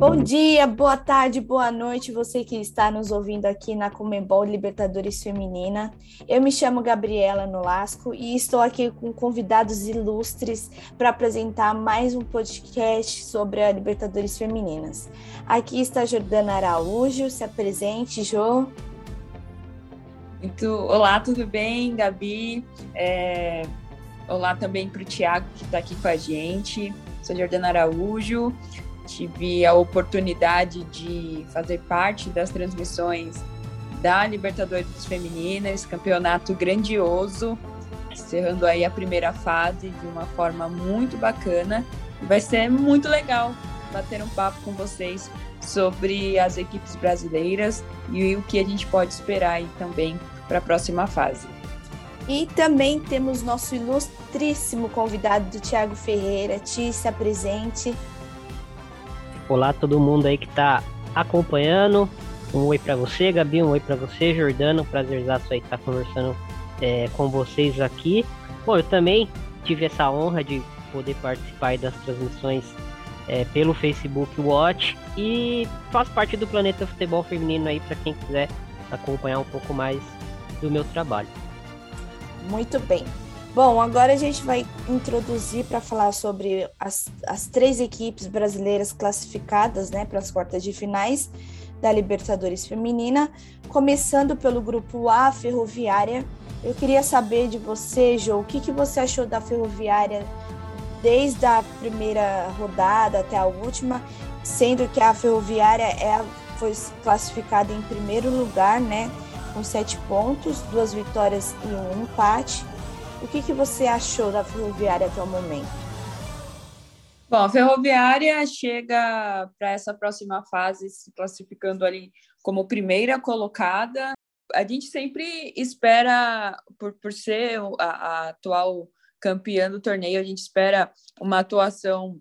Bom dia, boa tarde, boa noite, você que está nos ouvindo aqui na Comembol Libertadores Feminina. Eu me chamo Gabriela Nolasco e estou aqui com convidados ilustres para apresentar mais um podcast sobre a Libertadores Femininas. Aqui está Jordana Araújo, se apresente, Jo. Muito... Olá, tudo bem, Gabi? É... Olá também para o Tiago, que está aqui com a gente. Sou Jordana Araújo, tive a oportunidade de fazer parte das transmissões da Libertadores Femininas, campeonato grandioso, encerrando aí a primeira fase de uma forma muito bacana. Vai ser muito legal bater um papo com vocês sobre as equipes brasileiras e o que a gente pode esperar aí também para a próxima fase. E também temos nosso ilustríssimo convidado do Tiago Ferreira. Ti, se apresente. Olá todo mundo aí que está acompanhando. Um oi para você, Gabi, um oi para você, Jordano. Prazerzaço aí estar tá conversando é, com vocês aqui. Bom, eu também tive essa honra de poder participar das transmissões é, pelo Facebook Watch e faço parte do Planeta Futebol Feminino aí para quem quiser acompanhar um pouco mais do meu trabalho. Muito bem. Bom, agora a gente vai introduzir para falar sobre as, as três equipes brasileiras classificadas né, para as quartas de finais da Libertadores Feminina, começando pelo grupo A, Ferroviária. Eu queria saber de você, Jo, o que, que você achou da Ferroviária desde a primeira rodada até a última, sendo que a Ferroviária é, foi classificada em primeiro lugar, né, com sete pontos, duas vitórias e um empate. O que, que você achou da Ferroviária até o momento? Bom, a Ferroviária chega para essa próxima fase se classificando ali como primeira colocada. A gente sempre espera, por, por ser a, a atual campeã do torneio, a gente espera uma atuação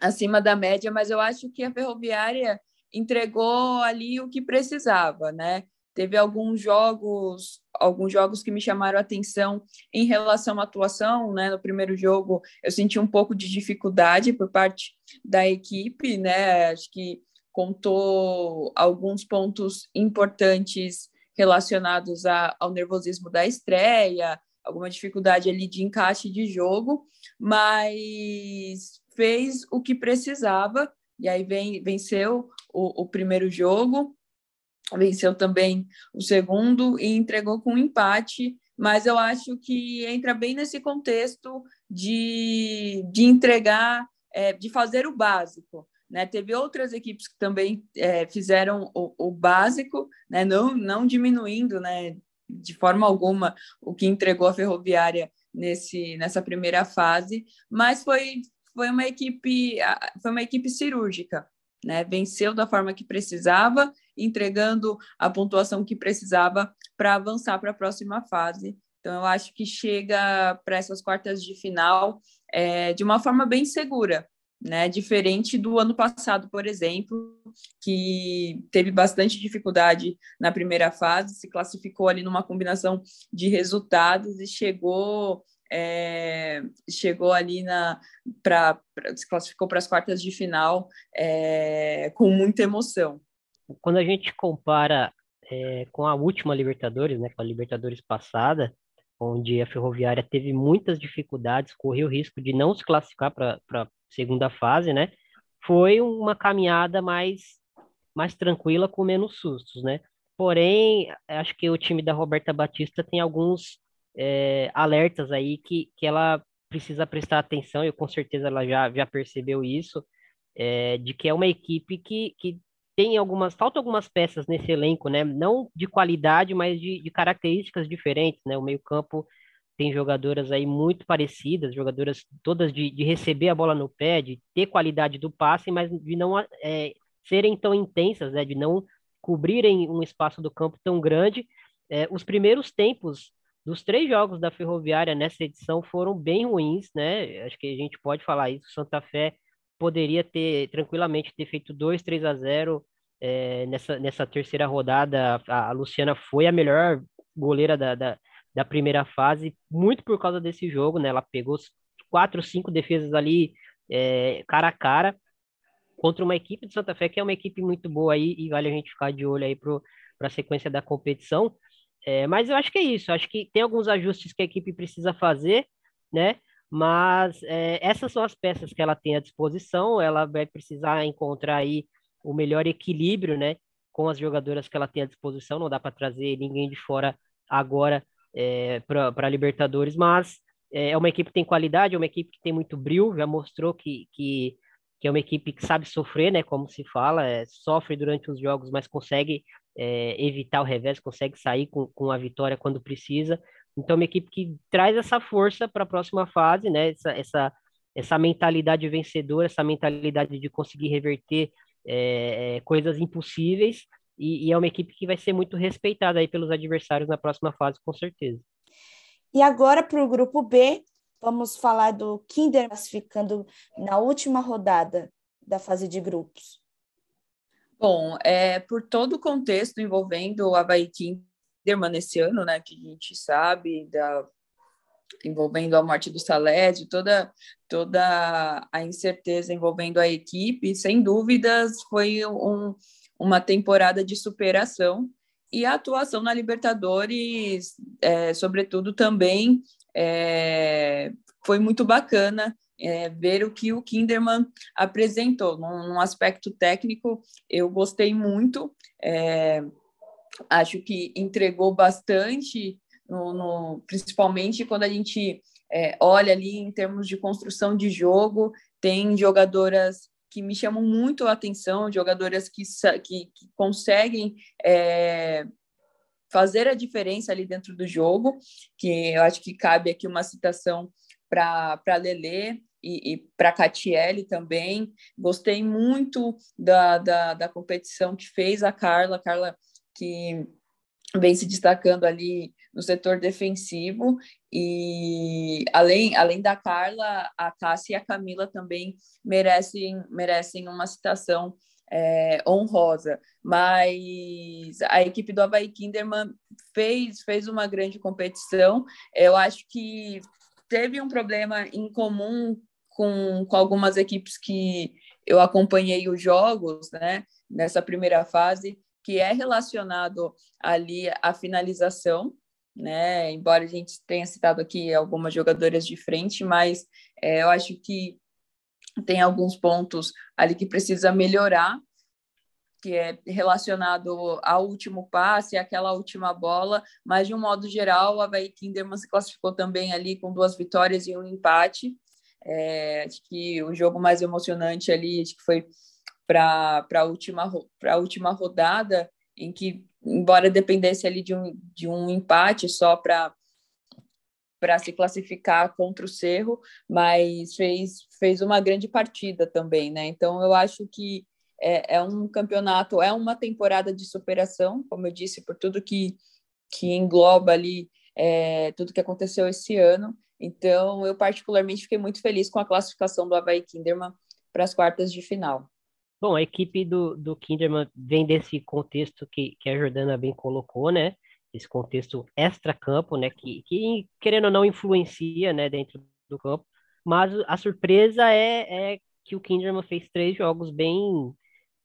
acima da média, mas eu acho que a Ferroviária entregou ali o que precisava, né? Teve alguns jogos, alguns jogos que me chamaram a atenção em relação à atuação, né? No primeiro jogo, eu senti um pouco de dificuldade por parte da equipe, né? Acho que contou alguns pontos importantes relacionados a, ao nervosismo da estreia, alguma dificuldade ali de encaixe de jogo, mas fez o que precisava e aí vem, venceu o, o primeiro jogo venceu também o segundo e entregou com um empate, mas eu acho que entra bem nesse contexto de, de entregar, é, de fazer o básico. Né? Teve outras equipes que também é, fizeram o, o básico, né? não, não diminuindo né? de forma alguma o que entregou a Ferroviária nesse, nessa primeira fase, mas foi, foi uma equipe foi uma equipe cirúrgica, né? Venceu da forma que precisava entregando a pontuação que precisava para avançar para a próxima fase. Então, eu acho que chega para essas quartas de final é, de uma forma bem segura, né? Diferente do ano passado, por exemplo, que teve bastante dificuldade na primeira fase, se classificou ali numa combinação de resultados e chegou é, chegou ali na para se classificou para as quartas de final é, com muita emoção quando a gente compara é, com a última Libertadores, né, com a Libertadores passada, onde a Ferroviária teve muitas dificuldades, correu o risco de não se classificar para a segunda fase, né? Foi uma caminhada mais mais tranquila, com menos sustos, né? Porém, acho que o time da Roberta Batista tem alguns é, alertas aí que, que ela precisa prestar atenção, e com certeza ela já, já percebeu isso, é, de que é uma equipe que, que tem algumas, faltam algumas peças nesse elenco, né? Não de qualidade, mas de, de características diferentes, né? O meio-campo tem jogadoras aí muito parecidas, jogadoras todas de, de receber a bola no pé, de ter qualidade do passe, mas de não é, serem tão intensas, né? De não cobrirem um espaço do campo tão grande. É, os primeiros tempos dos três jogos da Ferroviária nessa edição foram bem ruins, né? Acho que a gente pode falar isso. Santa Fé poderia ter tranquilamente ter feito 2, 3 a 0 é, nessa, nessa terceira rodada. A, a, Luciana foi a melhor goleira da, da, da, primeira fase, muito por causa desse jogo, né? Ela pegou quatro, cinco defesas ali é, cara a cara. contra uma equipe de Santa Fé que é uma equipe muito boa aí e vale a gente ficar de olho aí para a sequência da competição. É, mas eu acho que é isso, acho que tem alguns ajustes que a equipe precisa fazer, né? Mas é, essas são as peças que ela tem à disposição, ela vai precisar encontrar aí o melhor equilíbrio, né? Com as jogadoras que ela tem à disposição, não dá para trazer ninguém de fora agora é, para Libertadores, mas é, é uma equipe que tem qualidade, é uma equipe que tem muito brilho, já mostrou que, que, que é uma equipe que sabe sofrer, né? Como se fala, é, sofre durante os jogos, mas consegue é, evitar o revés, consegue sair com, com a vitória quando precisa. Então, é uma equipe que traz essa força para a próxima fase, né? Essa, essa, essa mentalidade vencedora, essa mentalidade de conseguir reverter é, é coisas impossíveis. E, e, é uma equipe que vai ser muito respeitada aí pelos adversários na próxima fase, com certeza. E agora para o grupo B, vamos falar do Kinder classificando na última rodada da fase de grupos. Bom, é, por todo o contexto envolvendo o Havaí Kinderman nesse ano, né, que a gente sabe, da, envolvendo a morte do Saled, toda, toda a incerteza envolvendo a equipe, sem dúvidas foi um, uma temporada de superação e a atuação na Libertadores, é, sobretudo, também é, foi muito bacana é, ver o que o Kinderman apresentou. Num, num aspecto técnico, eu gostei muito, é, acho que entregou bastante, no, no, principalmente quando a gente é, olha ali em termos de construção de jogo, tem jogadoras que me chamam muito a atenção, jogadoras que, que, que conseguem é, fazer a diferença ali dentro do jogo, que eu acho que cabe aqui uma citação para Lele e, e para Catiele também. Gostei muito da, da, da competição que fez a Carla, Carla que vem se destacando ali no setor defensivo. E além além da Carla, a Cássia e a Camila também merecem merecem uma citação é, honrosa, mas a equipe do Havaí Kinderman fez, fez uma grande competição. Eu acho que teve um problema em comum com, com algumas equipes que eu acompanhei os jogos, né, nessa primeira fase, que é relacionado ali à finalização, né? Embora a gente tenha citado aqui algumas jogadoras de frente, mas é, eu acho que tem alguns pontos ali que precisa melhorar, que é relacionado ao último passe, aquela última bola, mas de um modo geral, a Havaí Kinderman se classificou também ali com duas vitórias e um empate. É, acho que o jogo mais emocionante ali acho que foi para a última, última rodada, em que, embora dependesse ali de um, de um empate só para para se classificar contra o Cerro, mas fez, fez uma grande partida também, né? Então eu acho que é, é um campeonato, é uma temporada de superação, como eu disse, por tudo que, que engloba ali é, tudo que aconteceu esse ano. Então eu particularmente fiquei muito feliz com a classificação do Havaí Kinderman para as quartas de final. Bom, a equipe do, do Kinderman vem desse contexto que, que a Jordana bem colocou, né? esse contexto extra-campo, né, que, que, querendo ou não influencia, né, dentro do campo, mas a surpresa é, é que o Kinderman fez três jogos bem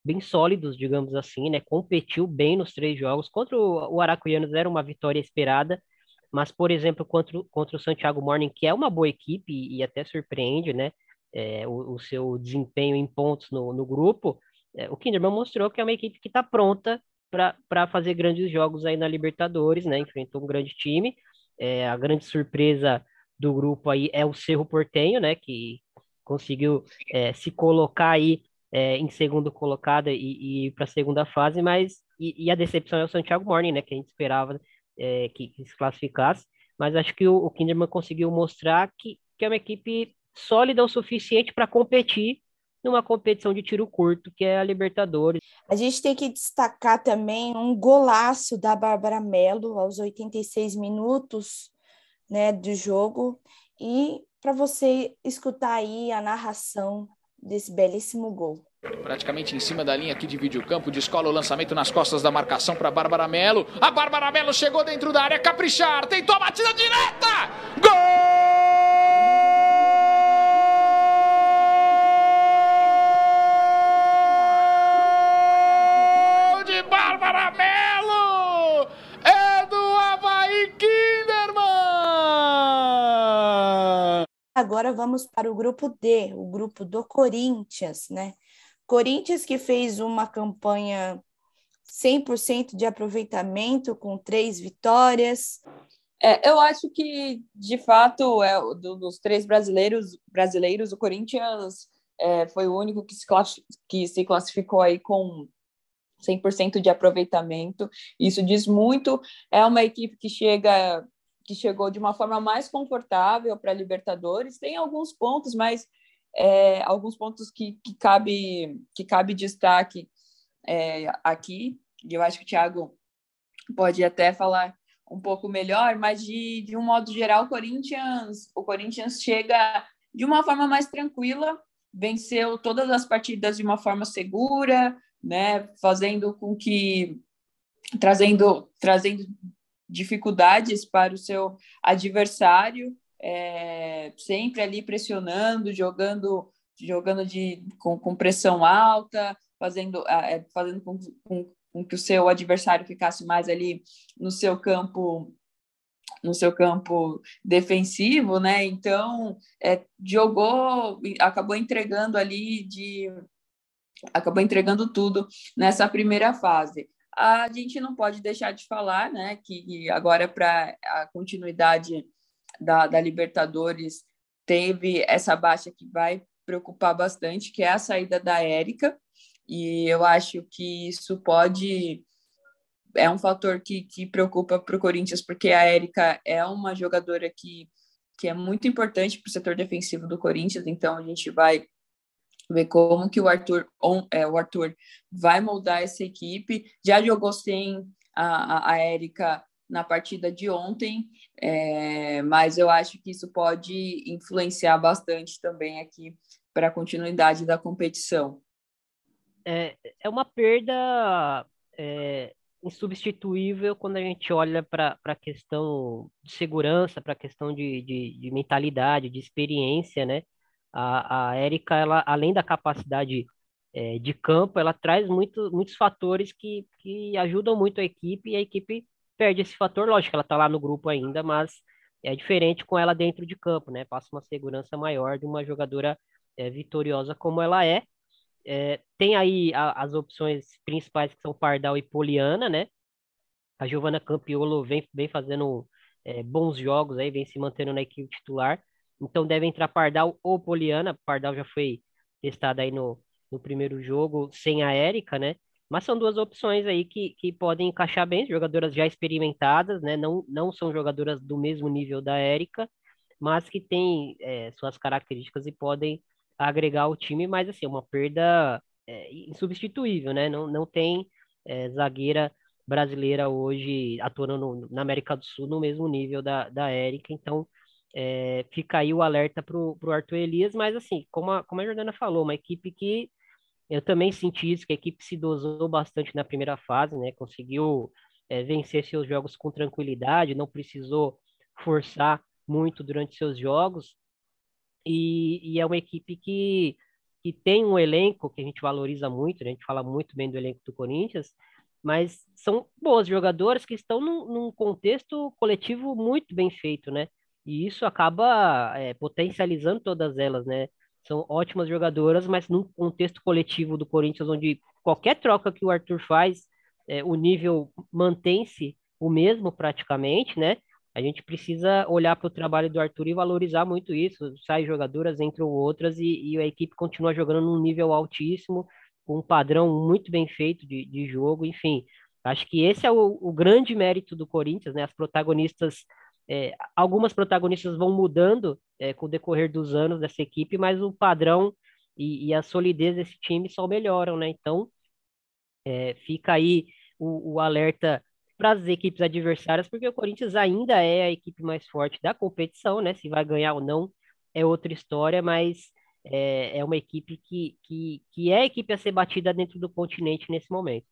bem sólidos, digamos assim, né, competiu bem nos três jogos, contra o, o Aracuianos era uma vitória esperada, mas, por exemplo, contra, contra o Santiago Morning, que é uma boa equipe e, e até surpreende, né, é, o, o, seu desempenho em pontos no, no grupo, é, o Kinderman mostrou que é uma equipe que está pronta para fazer grandes jogos aí na Libertadores, né? Enfrentou um grande time. É, a grande surpresa do grupo aí é o Cerro Portenho, né? Que conseguiu é, se colocar aí é, em segundo colocado e, e para a segunda fase, mas e, e, a decepção é o Santiago Morning, né? Que a gente esperava é, que, que, se classificasse, mas acho que o, o Kinderman conseguiu mostrar que, que é uma equipe sólida o suficiente para competir numa competição de tiro curto, que é a Libertadores. A gente tem que destacar também um golaço da Bárbara Mello aos 86 minutos né, do jogo. E para você escutar aí a narração desse belíssimo gol. Praticamente em cima da linha aqui divide o campo, descola o lançamento nas costas da marcação para Bárbara Melo. A Bárbara Melo chegou dentro da área, caprichar, tentou a batida direta! Gol! Agora vamos para o grupo D, o grupo do Corinthians, né? Corinthians que fez uma campanha 100% de aproveitamento com três vitórias. É, eu acho que, de fato, é, do, dos três brasileiros, brasileiros o Corinthians é, foi o único que se, que se classificou aí com 100% de aproveitamento. Isso diz muito. É uma equipe que chega que chegou de uma forma mais confortável para a Libertadores. Tem alguns pontos, mas é, alguns pontos que, que, cabe, que cabe destaque é, aqui. E eu acho que o Thiago pode até falar um pouco melhor, mas de, de um modo geral, o Corinthians, o Corinthians chega de uma forma mais tranquila, venceu todas as partidas de uma forma segura, né, fazendo com que trazendo trazendo dificuldades para o seu adversário, é, sempre ali pressionando, jogando jogando de com, com pressão alta, fazendo é, fazendo com, com, com que o seu adversário ficasse mais ali no seu campo no seu campo defensivo, né? Então é, jogou, acabou entregando ali de acabou entregando tudo nessa primeira fase. A gente não pode deixar de falar, né, que agora para a continuidade da, da Libertadores teve essa baixa que vai preocupar bastante, que é a saída da Érica, e eu acho que isso pode é um fator que, que preocupa para o Corinthians, porque a Érica é uma jogadora que, que é muito importante para o setor defensivo do Corinthians, então a gente vai ver como que o Arthur, on, é, o Arthur vai moldar essa equipe. Já jogou sem a, a, Érica na partida de ontem, é, mas eu acho que isso pode influenciar bastante também aqui para a continuidade da competição. É, é uma perda é, insubstituível quando a gente olha para a questão de segurança, para a questão de, de, de mentalidade, de experiência, né? A, a Érica, ela, além da capacidade é, de campo, ela traz muito, muitos fatores que, que ajudam muito a equipe e a equipe perde esse fator. Lógico, ela está lá no grupo ainda, mas é diferente com ela dentro de campo, né? Passa uma segurança maior de uma jogadora é, vitoriosa como ela é. é tem aí a, as opções principais que são Pardal e Poliana, né? A Giovana Campiolo vem, vem fazendo é, bons jogos aí, vem se mantendo na equipe titular. Então deve entrar Pardal ou Poliana. Pardal já foi testada aí no, no primeiro jogo sem a Érica, né? Mas são duas opções aí que, que podem encaixar bem, jogadoras já experimentadas, né? Não, não são jogadoras do mesmo nível da Érica, mas que têm é, suas características e podem agregar ao time, mas assim, uma perda é, insubstituível, né? Não, não tem é, zagueira brasileira hoje atuando no, na América do Sul no mesmo nível da, da Érica, então é, fica aí o alerta para o Arthur Elias, mas assim, como a, como a Jordana falou, uma equipe que eu também senti isso, que a equipe se dosou bastante na primeira fase, né? Conseguiu é, vencer seus jogos com tranquilidade, não precisou forçar muito durante seus jogos. E, e, é uma equipe que, que tem um elenco que a gente valoriza muito, né? a gente fala muito bem do elenco do Corinthians, mas são boas jogadoras que estão num, num contexto coletivo muito bem feito, né? E isso acaba é, potencializando todas elas, né? São ótimas jogadoras, mas num contexto coletivo do Corinthians, onde qualquer troca que o Arthur faz, é, o nível mantém-se o mesmo praticamente, né? A gente precisa olhar para o trabalho do Arthur e valorizar muito isso. Sai jogadoras, entram outras e, e a equipe continua jogando num nível altíssimo, com um padrão muito bem feito de, de jogo. Enfim, acho que esse é o, o grande mérito do Corinthians, né? As protagonistas é, algumas protagonistas vão mudando é, com o decorrer dos anos dessa equipe, mas o padrão e, e a solidez desse time só melhoram, né? Então, é, fica aí o, o alerta para as equipes adversárias, porque o Corinthians ainda é a equipe mais forte da competição, né? Se vai ganhar ou não é outra história, mas é, é uma equipe que, que, que é a equipe a ser batida dentro do continente nesse momento.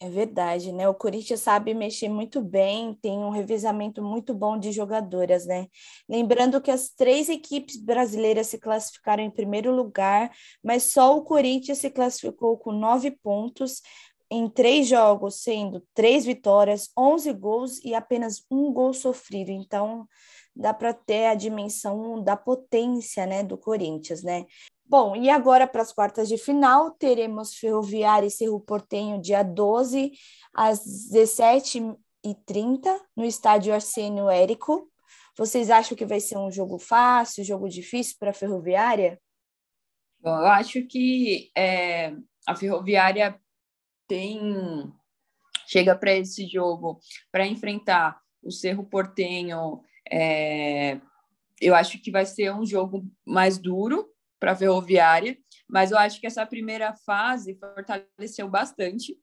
É verdade, né? O Corinthians sabe mexer muito bem, tem um revezamento muito bom de jogadoras, né? Lembrando que as três equipes brasileiras se classificaram em primeiro lugar, mas só o Corinthians se classificou com nove pontos em três jogos, sendo três vitórias, onze gols e apenas um gol sofrido. Então, dá para ter a dimensão da potência, né, do Corinthians, né? Bom, e agora para as quartas de final, teremos Ferroviária e Cerro Portenho dia 12, às 17h30, no estádio Arsênio Érico. Vocês acham que vai ser um jogo fácil, jogo difícil para a Ferroviária? Bom, eu acho que é, a Ferroviária tem chega para esse jogo para enfrentar o Cerro Portenho. É, eu acho que vai ser um jogo mais duro para a Ferroviária, mas eu acho que essa primeira fase fortaleceu bastante.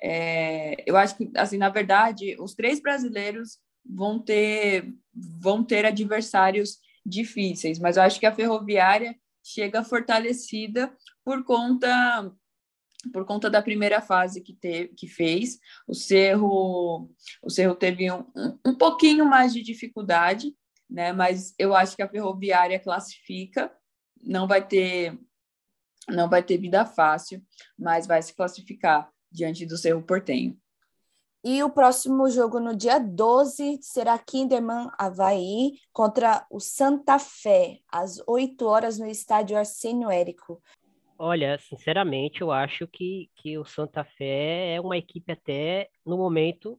É, eu acho que, assim, na verdade, os três brasileiros vão ter vão ter adversários difíceis, mas eu acho que a Ferroviária chega fortalecida por conta por conta da primeira fase que teve, que fez. O Cerro o Cerro teve um, um pouquinho mais de dificuldade, né? Mas eu acho que a Ferroviária classifica não vai ter não vai ter vida fácil, mas vai se classificar diante do Cerro Portenho. E o próximo jogo no dia 12 será Kinderman Havaí contra o Santa Fé, às 8 horas no estádio Arsênio Érico. Olha, sinceramente, eu acho que, que o Santa Fé é uma equipe até, no momento,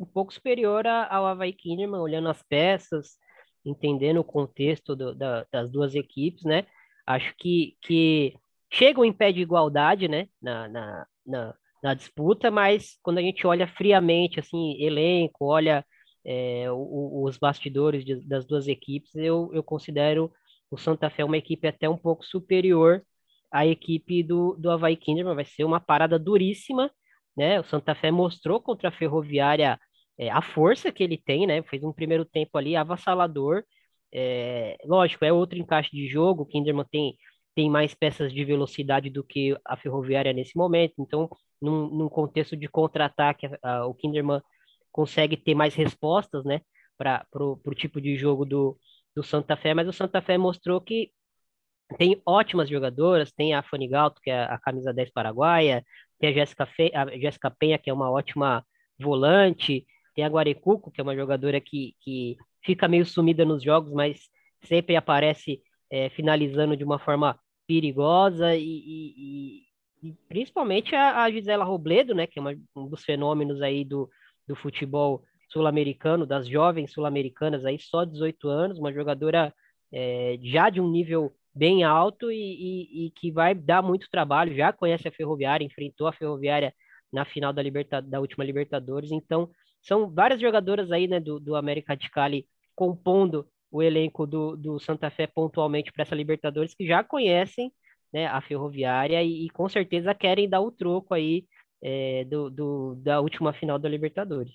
um pouco superior ao Havaí Kinderman, olhando as peças, entendendo o contexto do, da, das duas equipes, né? Acho que, que chegam em pé de igualdade, né, na, na, na, na disputa, mas quando a gente olha friamente, assim, elenco, olha é, o, os bastidores de, das duas equipes, eu, eu considero o Santa Fé uma equipe até um pouco superior à equipe do, do Havaí Kinderman, vai ser uma parada duríssima, né, o Santa Fé mostrou contra a Ferroviária é, a força que ele tem, né, fez um primeiro tempo ali avassalador, é, lógico, é outro encaixe de jogo. O Kinderman tem, tem mais peças de velocidade do que a Ferroviária nesse momento. Então, num, num contexto de contra-ataque, o Kinderman consegue ter mais respostas, né, para o tipo de jogo do, do Santa Fé. Mas o Santa Fé mostrou que tem ótimas jogadoras. Tem a Fanny Galto, que é a camisa 10 paraguaia. Tem a Jéssica, Fe, a Jéssica Penha, que é uma ótima volante. Tem a Guarecuco, que é uma jogadora que, que fica meio sumida nos jogos, mas sempre aparece é, finalizando de uma forma perigosa e, e, e principalmente a, a, Gisela Robledo, né, que é uma, um dos fenômenos aí do, do futebol sul-americano, das jovens sul-americanas aí, só 18 anos, uma jogadora é, já de um nível bem alto e, e, e, que vai dar muito trabalho, já conhece a Ferroviária, enfrentou a Ferroviária na final da, Liberta, da última Libertadores, então são várias jogadoras aí, né, do, do América de Cali compondo o elenco do, do Santa Fé pontualmente para essa Libertadores, que já conhecem né, a Ferroviária e, e, com certeza querem dar o troco aí é, do, do, da última final da Libertadores.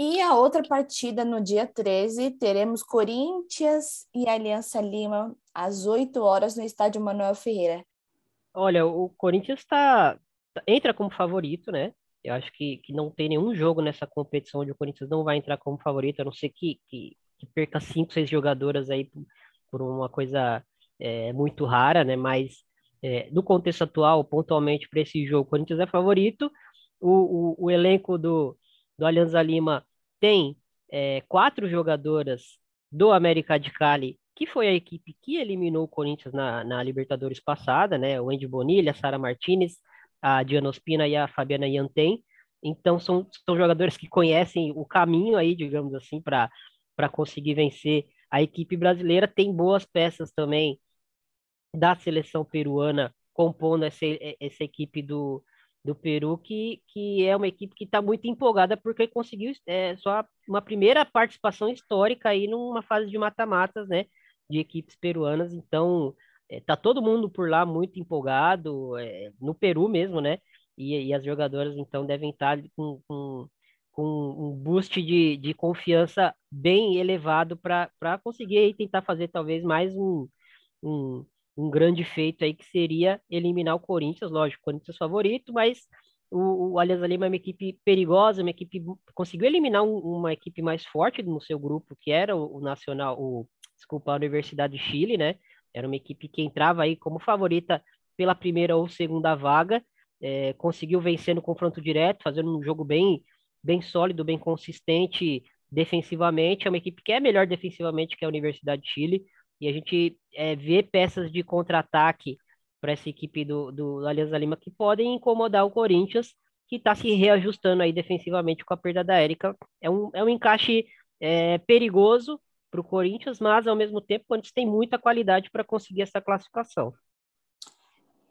E a outra partida no dia 13, teremos Corinthians e Aliança Lima às 8 horas no estádio Manuel Ferreira. Olha, o Corinthians está entra como favorito, né? Eu acho que, que não tem nenhum jogo nessa competição onde o Corinthians não vai entrar como favorito, a não ser que, que, que perca cinco, seis jogadoras aí por, por uma coisa é, muito rara, né? Mas é, no contexto atual, pontualmente para esse jogo, o Corinthians é favorito. O, o, o elenco do, do Alianza Lima tem é, quatro jogadoras do América de Cali, que foi a equipe que eliminou o Corinthians na, na Libertadores passada, né? O Andy Bonilha, a Sara Martinez, a Diana Ospina e a Fabiana Yanten. Então, são, são jogadores que conhecem o caminho aí, digamos assim, para conseguir vencer a equipe brasileira. Tem boas peças também da seleção peruana compondo essa, essa equipe do, do Peru, que, que é uma equipe que está muito empolgada porque conseguiu é, só uma primeira participação histórica aí numa fase de mata-matas, né, de equipes peruanas. Então, é, tá todo mundo por lá muito empolgado, é, no Peru mesmo, né? E, e, as jogadoras então devem estar com, com, com um boost de, de confiança bem elevado para conseguir aí, tentar fazer talvez mais um, um, um grande feito aí que seria eliminar o Corinthians, lógico, o Corinthians favorito, mas o, o Alianza Lima é uma equipe perigosa, uma equipe conseguiu eliminar um, uma equipe mais forte no seu grupo, que era o, o Nacional, o desculpa, a Universidade de Chile, né? Era uma equipe que entrava aí como favorita pela primeira ou segunda vaga, é, conseguiu vencer no confronto direto, fazendo um jogo bem, bem sólido, bem consistente, defensivamente, é uma equipe que é melhor defensivamente que a Universidade de Chile, e a gente é, vê peças de contra-ataque para essa equipe do, do Alianza Lima que podem incomodar o Corinthians, que está se reajustando aí defensivamente com a perda da Érica. É um, é um encaixe é, perigoso para o Corinthians, mas ao mesmo tempo o Corinthians tem muita qualidade para conseguir essa classificação.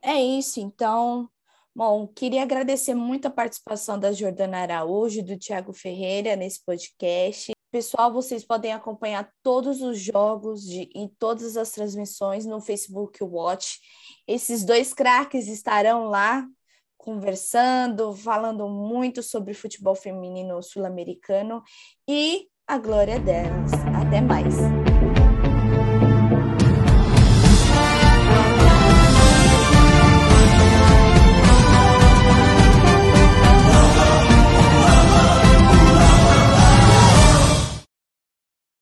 É isso, então. Bom, queria agradecer muito a participação da Jordana Araújo do Tiago Ferreira nesse podcast. Pessoal, vocês podem acompanhar todos os jogos de, e todas as transmissões no Facebook Watch. Esses dois craques estarão lá conversando, falando muito sobre futebol feminino sul-americano e a glória delas. Até mais.